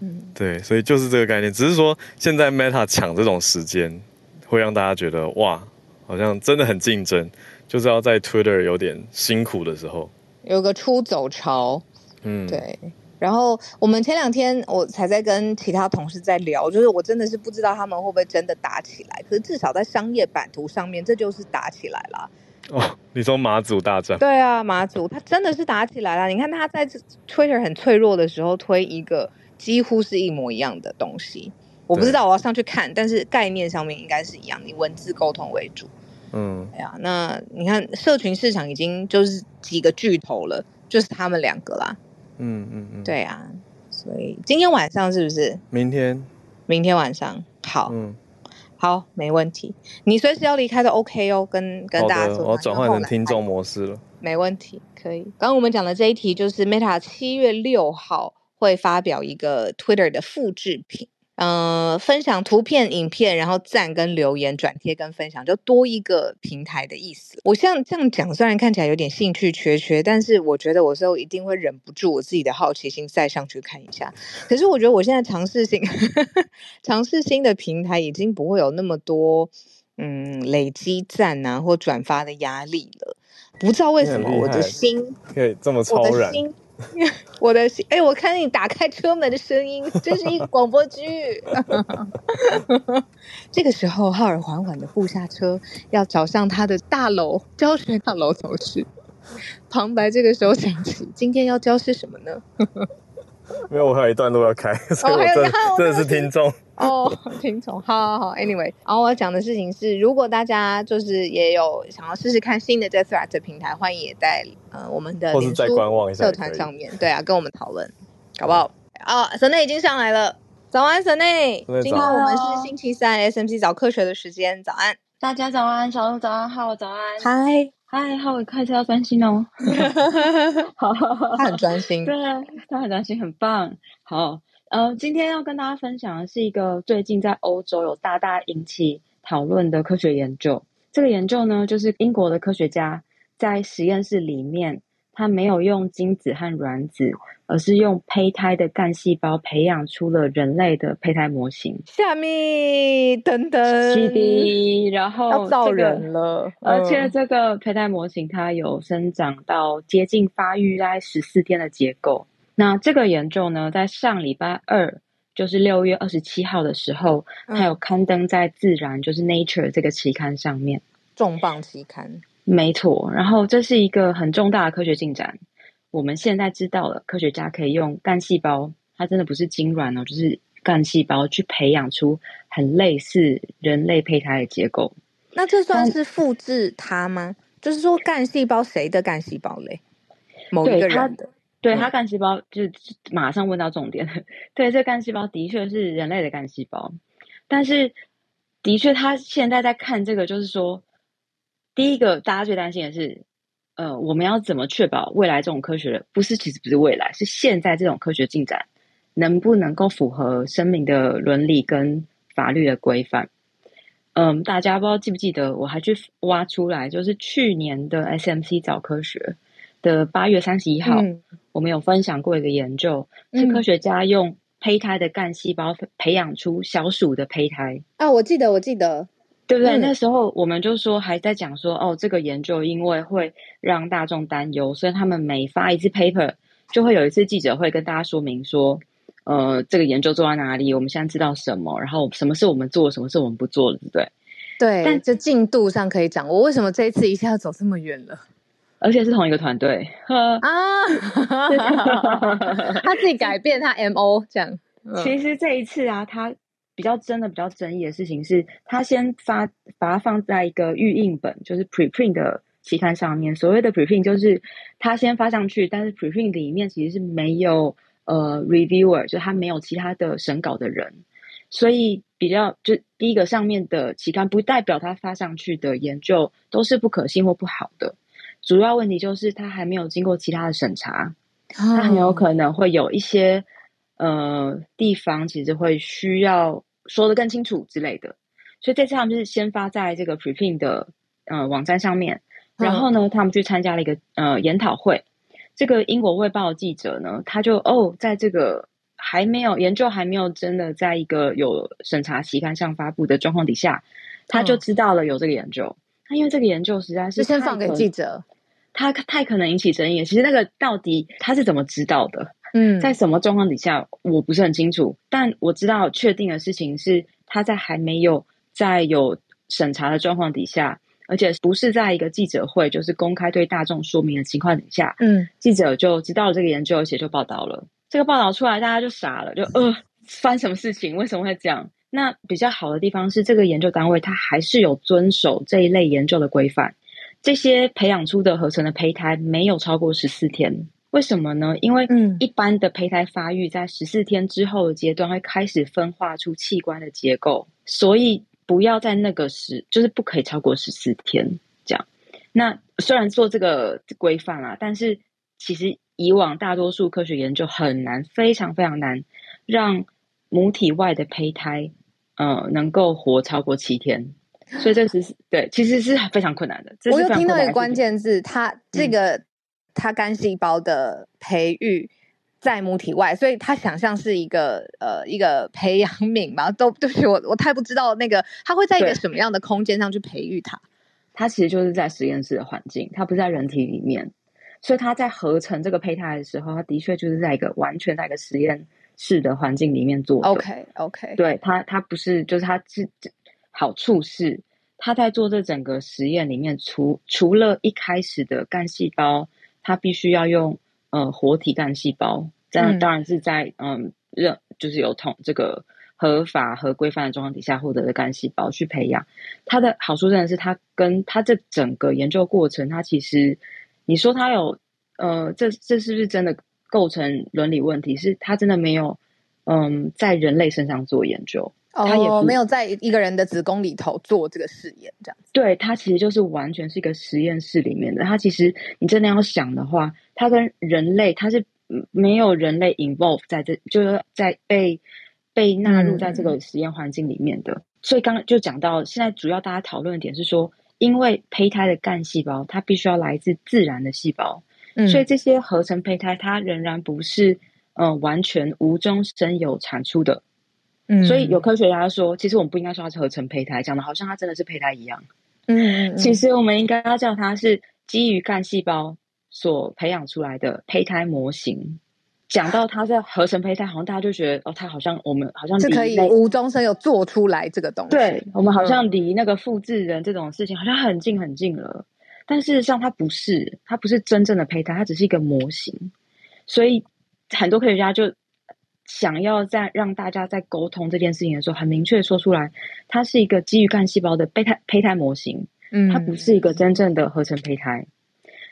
嗯，对，所以就是这个概念。只是说现在 Meta 抢这种时间，会让大家觉得哇，好像真的很竞争，就是要在 Twitter 有点辛苦的时候，有个出走潮，嗯，对。然后我们前两天我才在跟其他同事在聊，就是我真的是不知道他们会不会真的打起来，可是至少在商业版图上面，这就是打起来了。哦，你说马祖大战？对啊，马祖他真的是打起来了。你看他在 Twitter 很脆弱的时候推一个几乎是一模一样的东西，我不知道我要上去看，但是概念上面应该是一样，以文字沟通为主。嗯，哎呀，那你看社群市场已经就是几个巨头了，就是他们两个啦。嗯嗯嗯，对啊，所以今天晚上是不是？明天，明天晚上好。嗯。好，没问题。你随时要离开都 OK 哦，跟跟大家说。我转换成听众模式了。没问题，可以。刚刚我们讲的这一题就是 Meta 七月六号会发表一个 Twitter 的复制品。嗯、呃，分享图片、影片，然后赞跟留言、转贴跟分享，就多一个平台的意思。我像这样讲，虽然看起来有点兴趣缺缺，但是我觉得我之后一定会忍不住我自己的好奇心再上去看一下。可是我觉得我现在尝试新 尝试新的平台，已经不会有那么多嗯累积赞啊或转发的压力了。不知道为什么我的心可以这么超然。我的心，我的哎，我看你打开车门的声音，这是一个广播剧。这个时候，浩尔缓缓的步下车，要找上他的大楼教学大楼走去。旁白这个时候想起：“今天要教些什么呢？” 没有，我还有一段路要开，所以我真的、哦、真的是听众哦，听众，好好好，Anyway，然后我要讲的事情是，如果大家就是也有想要试试看新的这 Threads 平台，欢迎也在呃我们的或是在观望一下社团上面，对啊，跟我们讨论，搞不好？啊、哦，神内已经上来了，早安，神内，今天我们是星期三，SMC 早科学的时间，早安，大家早安，小鹿早安，好，早安，嗨。嗨，浩伟开车要专心哦。好，他很专心。对啊，他很专心，很棒。好，呃，今天要跟大家分享的是一个最近在欧洲有大大引起讨论的科学研究。这个研究呢，就是英国的科学家在实验室里面。他没有用精子和卵子，而是用胚胎的干细胞培养出了人类的胚胎模型。下面等等，然后、这个、要造人了，而且这个胚胎模型它有生长到接近发育大概十四天的结构。那这个研究呢，在上礼拜二，就是六月二十七号的时候，它有刊登在《自然》就是 Nature 这个期刊上面，重磅期刊。没错，然后这是一个很重大的科学进展。我们现在知道了，科学家可以用干细胞，它真的不是精卵哦，就是干细胞去培养出很类似人类胚胎的结构。那这算是复制它吗？就是说干细胞谁的干细胞嘞？某一个人的？对，它干细胞就是马上问到重点。对，这干细胞的确是人类的干细胞，但是的确，他现在在看这个，就是说。第一个，大家最担心的是，呃，我们要怎么确保未来这种科学不是，其实不是未来，是现在这种科学进展能不能够符合生命的伦理跟法律的规范？嗯，大家不知道记不记得，我还去挖出来，就是去年的 SMC 早科学的八月三十一号，嗯，我们有分享过一个研究，是科学家用胚胎的干细胞培养出小鼠的胚胎。啊，我记得，我记得。对不对？嗯、那时候我们就说还在讲说，哦，这个研究因为会让大众担忧，所以他们每发一次 paper，就会有一次记者会跟大家说明说，呃，这个研究做到哪里？我们现在知道什么？然后什么是我们做，什么是我们不做的，对不对？对，但这进度上可以掌握。为什么这一次一下要走这么远了？而且是同一个团队啊！他自己改变他 MO 这样。其实这一次啊，他比较真的比较争议的事情是，他先发把它放在一个预印本，就是 preprint 的期刊上面。所谓的 preprint 就是他先发上去，但是 preprint 里面其实是没有呃 reviewer，就他没有其他的审稿的人，所以比较就第一个上面的期刊不代表他发上去的研究都是不可信或不好的。主要问题就是他还没有经过其他的审查，他很有可能会有一些呃地方其实会需要说的更清楚之类的，所以这次他们就是先发在这个 preprint 的呃网站上面，然后呢，他们去参加了一个呃研讨会。这个英国卫报记者呢，他就哦，在这个还没有研究还没有真的在一个有审查期刊上发布的状况底下，他就知道了有这个研究。他因为这个研究实在是先放给记者。他太可能引起争议。其实那个到底他是怎么知道的？嗯，在什么状况底下，我不是很清楚。但我知道确定的事情是，他在还没有在有审查的状况底下，而且不是在一个记者会，就是公开对大众说明的情况底下，嗯，记者就知道了这个研究，而且就报道了。这个报道出来，大家就傻了，就呃，发生什么事情？为什么会这样？那比较好的地方是，这个研究单位它还是有遵守这一类研究的规范。这些培养出的合成的胚胎没有超过十四天，为什么呢？因为一般的胚胎发育在十四天之后的阶段会开始分化出器官的结构，所以不要在那个时，就是不可以超过十四天这样。那虽然做这个规范啊，但是其实以往大多数科学研究很难，非常非常难让母体外的胚胎呃能够活超过七天。所以这是对，其实是非常困难的。我又听到一个关键字，它这个它干细胞的培育在母体外，所以它想象是一个呃一个培养皿嘛。都对不起，我我太不知道那个它会在一个什么样的空间上去培育它。它其实就是在实验室的环境，它不是在人体里面。所以它在合成这个胚胎的时候，它的确就是在一个完全在一个实验室的环境里面做的。OK OK，对它它不是就是它是。好处是，他在做这整个实验里面，除除了一开始的干细胞，他必须要用呃活体干细胞，这样当然是在嗯认、呃、就是有同这个合法和规范的状况底下获得的干细胞去培养。它的好处真的是，它跟它这整个研究过程，它其实你说它有呃，这这是不是真的构成伦理问题？是它真的没有嗯、呃、在人类身上做研究。他也、哦、没有在一个人的子宫里头做这个试验，这样子。对，他其实就是完全是一个实验室里面的。他其实你真的要想的话，他跟人类他是没有人类 involve 在这，就是在被被纳入在这个实验环境里面的。嗯、所以刚刚就讲到，现在主要大家讨论的点是说，因为胚胎的干细胞它必须要来自自然的细胞，嗯、所以这些合成胚胎它仍然不是嗯、呃、完全无中生有产出的。嗯，所以有科学家说，其实我们不应该说它是合成胚胎，讲的好像它真的是胚胎一样。嗯，其实我们应该要叫它是基于干细胞所培养出来的胚胎模型。讲到它是合成胚胎，好像大家就觉得哦，它好像我们好像是可以无中生有做出来这个东西。对，我们好像离那个复制人这种事情好像很近很近了。但事实上，它不是，它不是真正的胚胎，它只是一个模型。所以很多科学家就。想要在让大家在沟通这件事情的时候，很明确说出来，它是一个基于干细胞的胚胎胚胎模型，嗯，它不是一个真正的合成胚胎。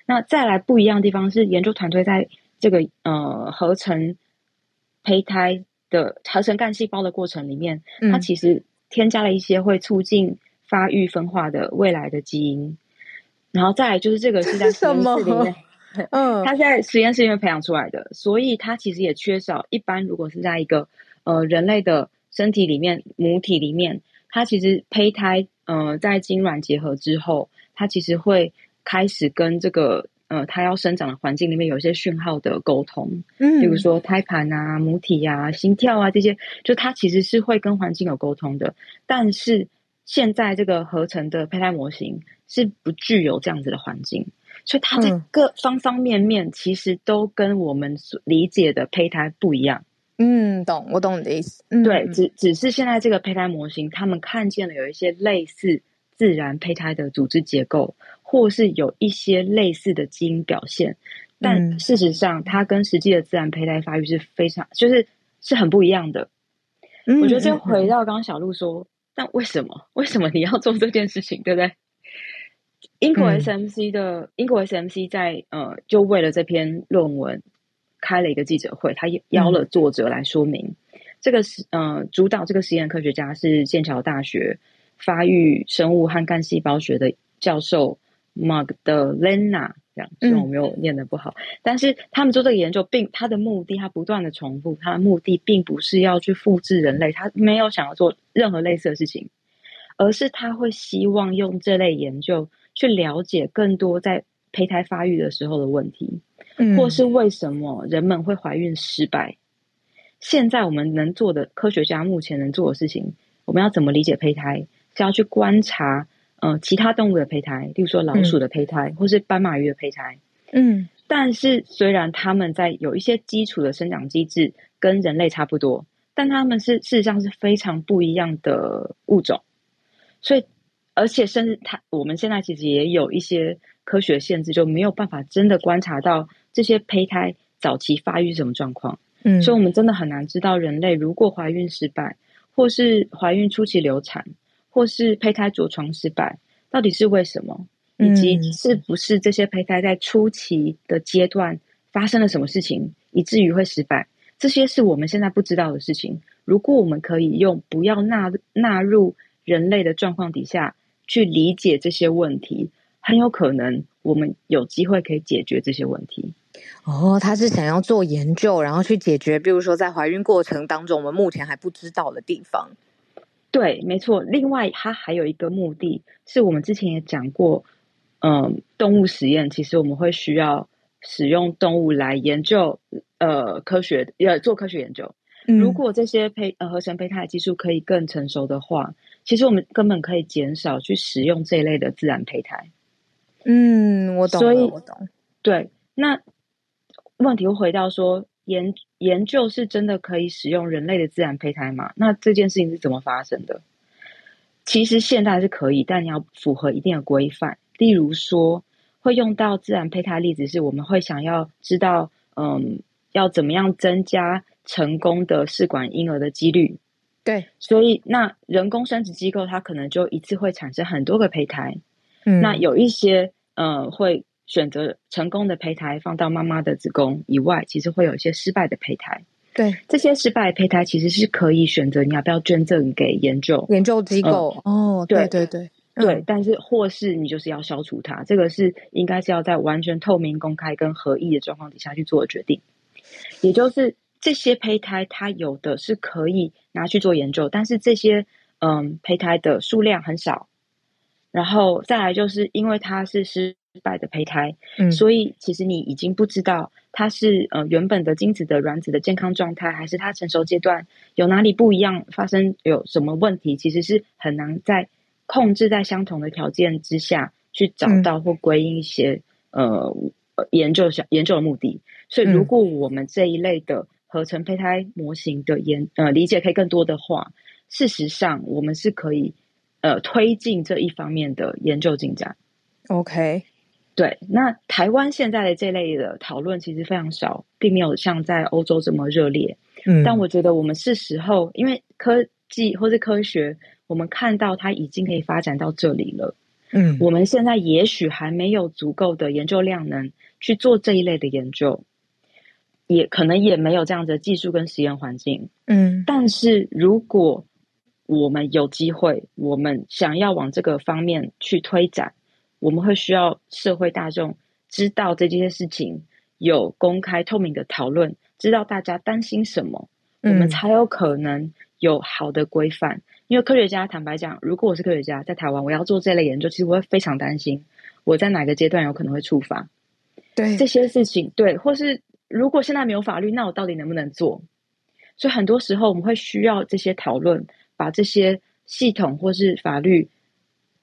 那再来不一样的地方是，研究团队在这个呃合成胚胎的合成干细胞的过程里面，嗯，它其实添加了一些会促进发育分化的未来的基因，然后再来就是这个是在实验室里面。嗯，它在实验室里面培养出来的，所以它其实也缺少。一般如果是在一个呃人类的身体里面，母体里面，它其实胚胎呃在精卵结合之后，它其实会开始跟这个呃它要生长的环境里面有一些讯号的沟通，嗯，比如说胎盘啊、母体啊、心跳啊这些，就它其实是会跟环境有沟通的。但是现在这个合成的胚胎模型是不具有这样子的环境。所以它在各方方面面其实都跟我们所理解的胚胎不一样。嗯，懂，我懂你的意思。嗯、对，只只是现在这个胚胎模型，他们看见了有一些类似自然胚胎的组织结构，或是有一些类似的基因表现，但事实上，它跟实际的自然胚胎发育是非常，就是是很不一样的。嗯、我觉得这回到刚刚小鹿说，但为什么？为什么你要做这件事情？对不对？英国 SMC 的、嗯、英国 SMC 在呃，就为了这篇论文开了一个记者会，他邀了作者来说明。嗯、这个是呃，主导这个实验科学家是剑桥大学发育生物和干细胞学的教授 Magdalena，这样，虽然我没有念得不好，嗯、但是他们做这个研究，并他的目的，他不断的重复，他的目的并不是要去复制人类，他没有想要做任何类似的事情，而是他会希望用这类研究。去了解更多在胚胎发育的时候的问题，嗯，或是为什么人们会怀孕失败。现在我们能做的，科学家目前能做的事情，我们要怎么理解胚胎？是要去观察，呃，其他动物的胚胎，例如说老鼠的胚胎，嗯，或是斑马鱼的胚胎。嗯，但是虽然他们在有一些基础的生长机制跟人类差不多，但他们是事实上是非常不一样的物种，所以。而且，甚至它，我们现在其实也有一些科学限制，就没有办法真的观察到这些胚胎早期发育什么状况。嗯，所以我们真的很难知道人类如果怀孕失败，或是怀孕初期流产，或是胚胎着床失败，到底是为什么，以及是不是这些胚胎在初期的阶段发生了什么事情，以至于会失败。这些是我们现在不知道的事情。如果我们可以用不要纳纳入人类的状况底下。去理解这些问题，很有可能我们有机会可以解决这些问题。哦，他是想要做研究，然后去解决，比如说在怀孕过程当中，我们目前还不知道的地方。对，没错。另外，他还有一个目的是我们之前也讲过，嗯，动物实验其实我们会需要使用动物来研究，呃，科学，呃，做科学研究。嗯，如果这些胚呃合成胚胎技术可以更成熟的话。其实我们根本可以减少去使用这一类的自然胚胎。嗯，我懂，所以我懂。对，那问题又回到说，研研究是真的可以使用人类的自然胚胎吗？那这件事情是怎么发生的？其实现在是可以，但你要符合一定的规范。例如说，会用到自然胚胎例子是，我们会想要知道，嗯，要怎么样增加成功的试管婴儿的几率。对，所以那人工生殖机构它可能就一次会产生很多个胚胎，嗯，那有一些呃会选择成功的胚胎放到妈妈的子宫以外，其实会有一些失败的胚胎。对，这些失败的胚胎其实是可以选择你要不要捐赠给研究研究机构。嗯、哦，对。对对对，嗯、但是或是你就是要消除它，这个是应该是要在完全透明、公开跟合意的状况底下去做的决定，也就是。这些胚胎，它有的是可以拿去做研究，但是这些嗯胚胎的数量很少。然后再来就是因为它是失败的胚胎，嗯，所以其实你已经不知道它是呃原本的精子的卵子的健康状态，还是它成熟阶段有哪里不一样，发生有什么问题，其实是很难在控制在相同的条件之下去找到或归因一些、嗯、呃研究想研究的目的。所以如果我们这一类的。合成胚胎模型的研呃理解可以更多的话，事实上我们是可以呃推进这一方面的研究进展。OK，对，那台湾现在的这类的讨论其实非常少，并没有像在欧洲这么热烈。嗯，但我觉得我们是时候，因为科技或是科学，我们看到它已经可以发展到这里了。嗯，我们现在也许还没有足够的研究量能去做这一类的研究。也可能也没有这样的技术跟实验环境，嗯，但是如果我们有机会，我们想要往这个方面去推展，我们会需要社会大众知道这件事情，有公开透明的讨论，知道大家担心什么，嗯，我们才有可能有好的规范。因为科学家坦白讲，如果我是科学家，在台湾我要做这类研究，其实我会非常担心，我在哪个阶段有可能会触发，对这些事情，对，或是。如果现在没有法律，那我到底能不能做？所以很多时候我们会需要这些讨论，把这些系统或是法律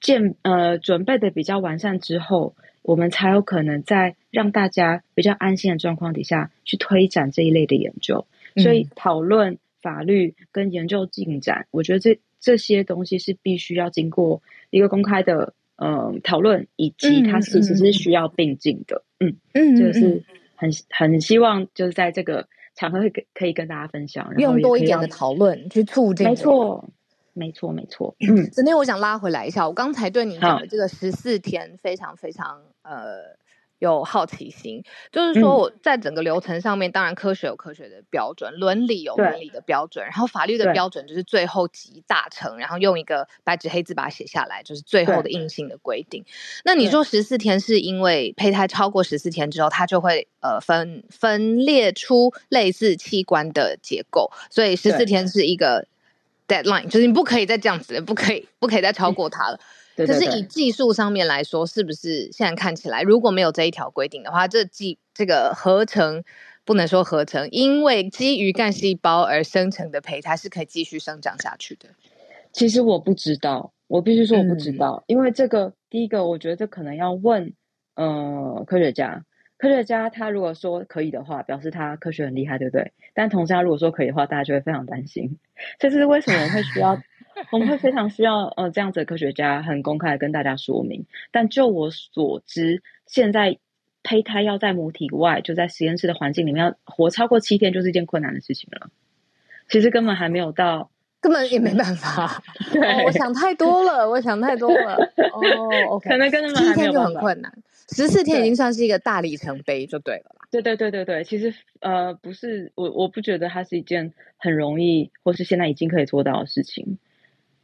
建呃准备的比较完善之后，我们才有可能在让大家比较安心的状况底下去推展这一类的研究。所以讨论法律跟研究进展，我觉得这这些东西是必须要经过一个公开的呃讨论，以及它其实是需要并进的。嗯嗯，这个是很很希望就是在这个场合会可以跟大家分享，然后用多一点的讨论去促进。没错。没错，没错。嗯，今天我想拉回来一下，我刚才对你讲的这个十四天非常非常呃有好奇心，就是说我在整个流程上面，嗯、当然科学有科学的标准，伦理有伦理的标准，然后法律的标准就是最后集大成，然后用一个白纸黑字把它写下来，就是最后的硬性的规定。那你说十四天是因为胚胎超过十四天之后，它就会呃分分裂出类似器官的结构，所以十四天是一个。Deadline 就是你不可以再这样子了，不可以，不可以再超过它了。可是以技术上面来说，是不是现在看起来，如果没有这一条规定的话，这技这个合成不能说合成，因为基于干细胞而生成的胚胎是可以继续生长下去的。其实我不知道，我必须说我不知道，嗯、因为这个第一个，我觉得这可能要问呃科学家。科学家他如果说可以的话，表示他科学很厉害，对不对？但同时他如果说可以的话，大家就会非常担心。这是为什么我会需要，我们会非常需要呃这样子的科学家很公开的跟大家说明。但就我所知，现在胚胎要在母体外，就在实验室的环境里面要活超过七天，就是一件困难的事情了。其实根本还没有到，根本也没办法。对、哦，我想太多了，我想太多了。哦，OK，可能根本还没有办法，很困难。十四天已经算是一个大里程碑，就对了啦。对对对对对，其实呃不是我我不觉得它是一件很容易，或是现在已经可以做到的事情。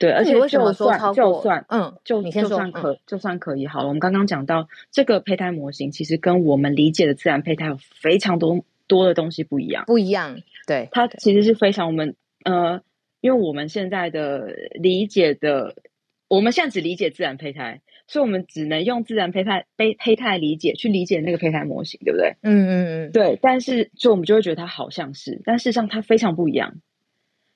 对，而且就算说就算嗯，就你先说就算可、嗯、就算可以好了。我们刚刚讲到这个胚胎模型，其实跟我们理解的自然胚胎有非常多多的东西不一样，不一样。对，它其实是非常我们呃，因为我们现在的理解的，我们现在只理解自然胚胎。所以，我们只能用自然胚胎、胚胚胎理解去理解那个胚胎模型，对不对？嗯嗯嗯，对。但是，就我们就会觉得它好像是，但事实上它非常不一样，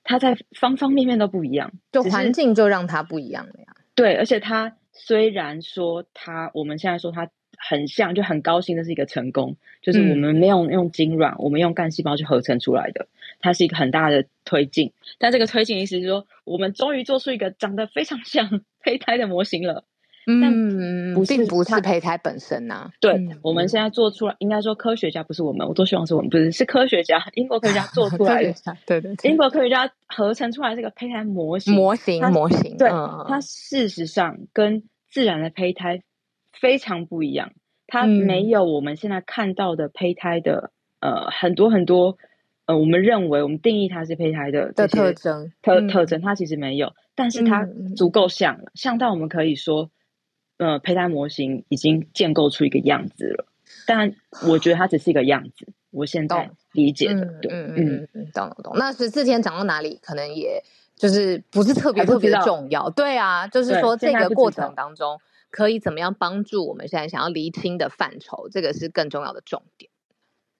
它在方方面面都不一样，就环境就让它不一样了呀。对，而且它虽然说它，我们现在说它很像，就很高兴，这是一个成功，就是我们没有用精卵，嗯、我们用干细胞去合成出来的，它是一个很大的推进。但这个推进意思是说，我们终于做出一个长得非常像胚胎的模型了。嗯，不并不是胚胎本身呐、啊。对，嗯、我们现在做出来，应该说科学家不是我们，我都希望是我们，不是是科学家，英国科学家做出来的。对，对对，英国科学家合成出来这个胚胎模型，模型模型。对，嗯、它事实上跟自然的胚胎非常不一样，它没有我们现在看到的胚胎的、嗯、呃很多很多呃我们认为我们定义它是胚胎的的特征特特征，它其实没有，但是它足够像了，像到我们可以说。呃，胚胎模型已经建构出一个样子了，但我觉得它只是一个样子。我现在理解的，对，嗯嗯嗯，懂懂懂。那十四天长到哪里，可能也就是不是特别特别重要。对啊，就是说这个过程当中可以怎么样帮助我们现在想要厘清的范畴，这个是更重要的重点。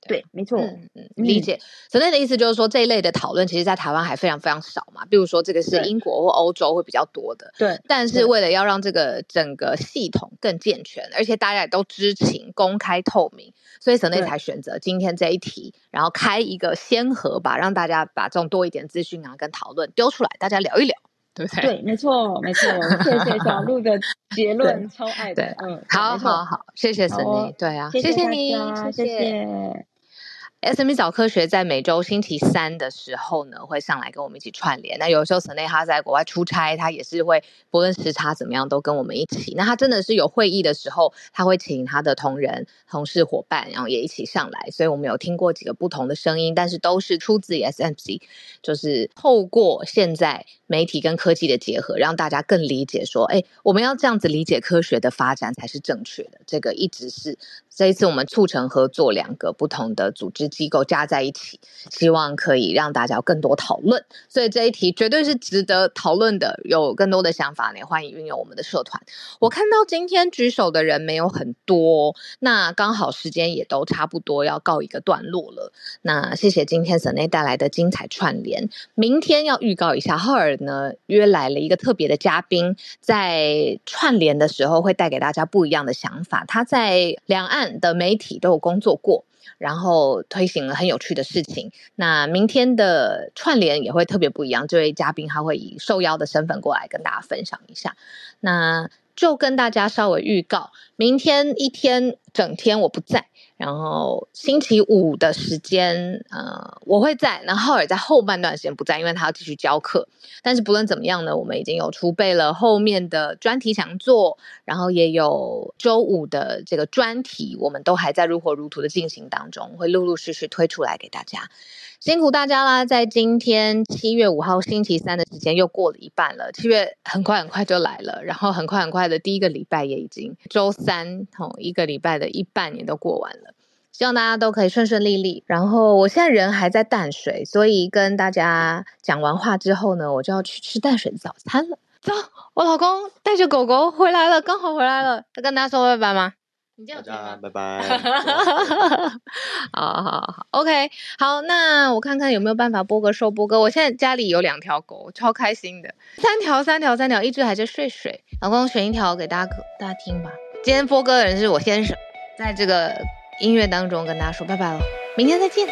对，没错，嗯嗯，理解。所以的意思就是说，这一类的讨论，其实，在台湾还非常非常少嘛。比如说，这个是英国或欧洲会比较多的。对。但是，为了要让这个整个系统更健全，而且大家也都知情、公开、透明，所以省内才选择今天这一题，然后开一个先河吧，让大家把这种多一点资讯啊跟讨论丢出来，大家聊一聊，对不对？对，没错，没错。谢谢小鹿的结 论，超爱的。嗯，好好好，谢谢省内。对啊，谢谢你，谢谢。SME 早科学在每周星期三的时候呢，会上来跟我们一起串联。那有时候 Sene 他在国外出差，他也是会不论时差怎么样，都跟我们一起。那他真的是有会议的时候，他会请他的同仁、同事、伙伴，然后也一起上来。所以我们有听过几个不同的声音，但是都是出自于 SMC，就是透过现在媒体跟科技的结合，让大家更理解说，哎，我们要这样子理解科学的发展才是正确的。这个一直是这一次我们促成合作两个不同的组织。机构加在一起，希望可以让大家更多讨论，所以这一题绝对是值得讨论的。有更多的想法呢，欢迎运用我们的社团。我看到今天举手的人没有很多，那刚好时间也都差不多要告一个段落了。那谢谢今天沈内带来的精彩串联。明天要预告一下，浩尔呢约来了一个特别的嘉宾，在串联的时候会带给大家不一样的想法。他在两岸的媒体都有工作过，然后推行了很有趣的事情。那明天的串联也会特别不一样，这位嘉宾他会以受邀的身份过来跟大家分享一下。那就跟大家稍微预告，明天一天整天我不在。然后星期五的时间，呃，我会在，然后也在后半段时间不在，因为他要继续教课。但是不论怎么样呢，我们已经有储备了后面的专题讲座，然后也有周五的这个专题，我们都还在如火如荼的进行当中，会陆陆续续推出来给大家。辛苦大家啦！在今天七月五号星期三的时间又过了一半了，七月很快很快就来了，然后很快很快的第一个礼拜也已经周三，吼，一个礼拜的一半也都过完了。希望大家都可以顺顺利利。然后我现在人还在淡水，所以跟大家讲完话之后呢，我就要去吃淡水的早餐了。走，我老公带着狗狗回来了，刚好回来了，要跟大家说拜拜吗？你这样大家拜拜。好好好，OK，好，那我看看有没有办法播个收播歌。我现在家里有两条狗，超开心的，三条三条三条，一只还在睡睡。老公选一条给大家大家听吧。今天播歌的人是我先生，在这个。音乐当中跟大家说拜拜了，明天再见。